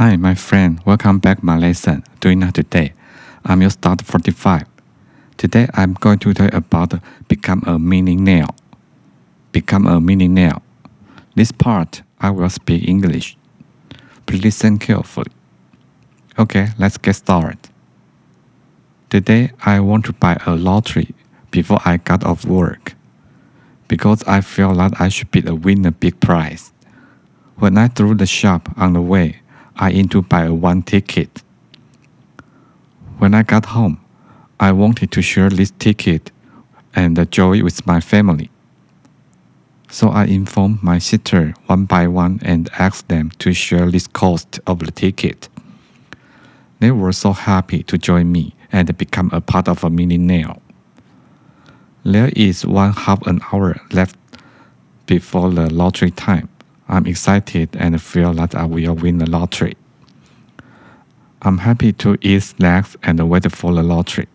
Hi, my friend. Welcome back my lesson. Doing that today. I'm your start 45. Today I'm going to tell you about become a millionaire. Become a millionaire. This part I will speak English. Please listen carefully. Okay, let's get started. Today I want to buy a lottery before I got off work because I feel that I should be a winner big prize. When I threw the shop on the way, I into buy a one ticket. When I got home, I wanted to share this ticket and the joy with my family. So I informed my sister one by one and asked them to share this cost of the ticket. They were so happy to join me and become a part of a millionaire. There is one half an hour left before the lottery time. I'm excited and feel that I will win the lottery. I'm happy to eat snacks and wait for the lottery.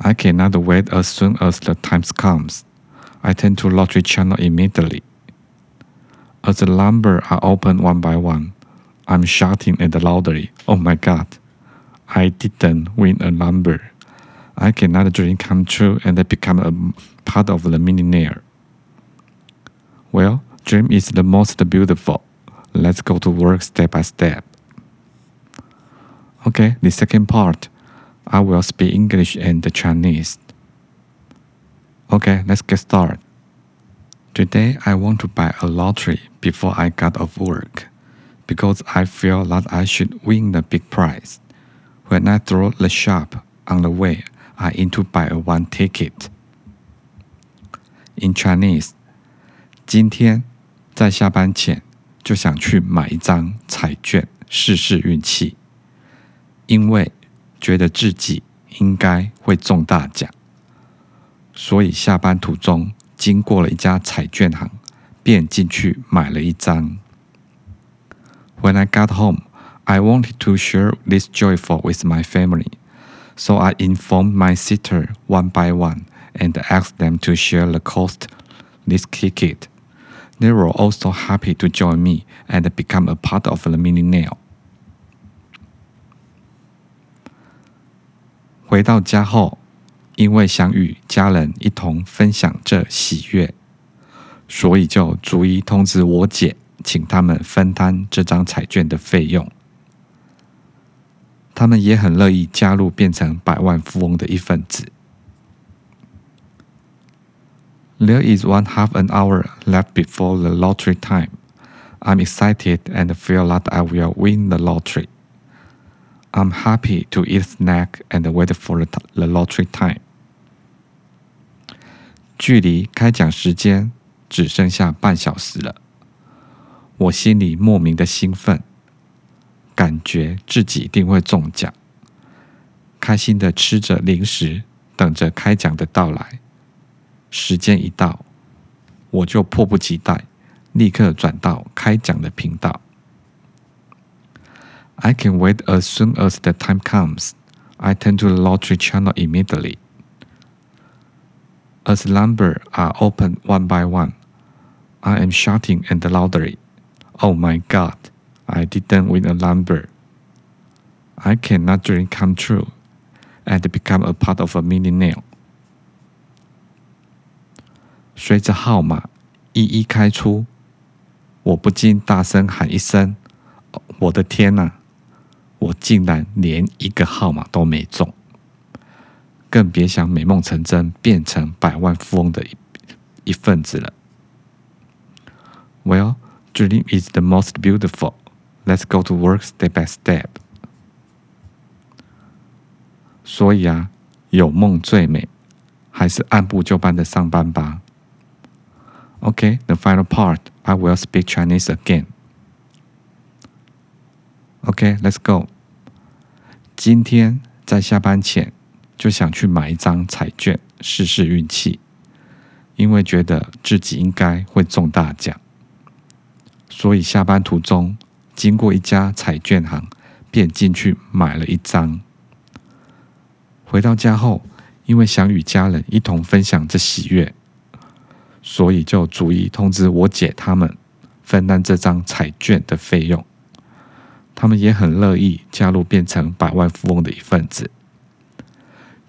I cannot wait as soon as the time comes. I turn to lottery channel immediately. As the numbers are opened one by one, I'm shouting at the lottery, Oh my god, I didn't win a number. I cannot dream come true and become a part of the millionaire. Well, dream is the most beautiful. Let's go to work step by step. Okay, the second part, I will speak English and Chinese. Okay, let's get started. Today I want to buy a lottery before I got off work because I feel that I should win the big prize. When I throw the shop on the way, I into buy a one ticket. In Chinese，今天在下班前就想去买一张彩券试试运气，因为觉得自己应该会中大奖，所以下班途中经过了一家彩券行，便进去买了一张。When I got home, I wanted to share this joyful with my family, so I informed my sister one by one and asked them to share the cost this ticket. They were also happy to join me and become a part of the millionaire. 回到家后，因为想与家人一同分享这喜悦，所以就逐一通知我姐，请他们分担这张彩券的费用。他们也很乐意加入，变成百万富翁的一份子。There is one half an hour left before the lottery time. I'm excited and feel that I will win the lottery. I'm happy to eat snack and wait for the lottery time. 距离开奖时间只剩下半小时了，我心里莫名的兴奋，感觉自己一定会中奖，开心的吃着零食，等着开奖的到来。 时间一到，我就迫不及待，立刻转到开奖的频道。I can wait as soon as the time comes. I turn to the lottery channel immediately. As numbers are opened one by one, I am shouting in the lottery. Oh my God, I didn't win a number. I cannot dream come true and become a part of a millionaire. 随着号码一一开出，我不禁大声喊一声：“我的天哪！我竟然连一个号码都没中，更别想美梦成真，变成百万富翁的一一份子了。” Well, dream is the most beautiful. Let's go to work step by step. 所以啊，有梦最美，还是按部就班的上班吧。Okay, the final part, I will speak Chinese again. Okay, let's go. 今天在下班前就想去买一张彩券试试运气，因为觉得自己应该会中大奖，所以下班途中经过一家彩券行，便进去买了一张。回到家后，因为想与家人一同分享这喜悦。所以就逐一通知我姐他们分担这张彩券的费用。他们也很乐意加入，变成百万富翁的一份子。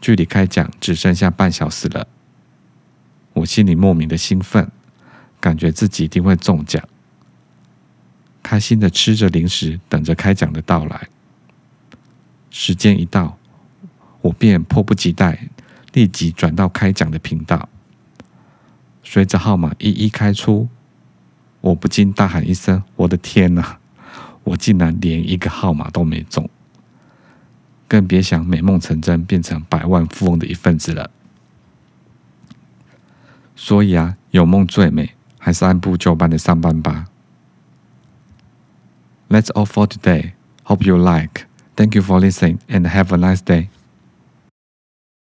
距离开奖只剩下半小时了，我心里莫名的兴奋，感觉自己一定会中奖，开心的吃着零食，等着开奖的到来。时间一到，我便迫不及待，立即转到开奖的频道。随着号码一一开出，我不禁大喊一声：“我的天哪！我竟然连一个号码都没中！”更别想美梦成真，变成百万富翁的一份子了。所以啊，有梦最美，还是按部就班的上班吧。That's all for today. Hope you like. Thank you for listening and have a nice day.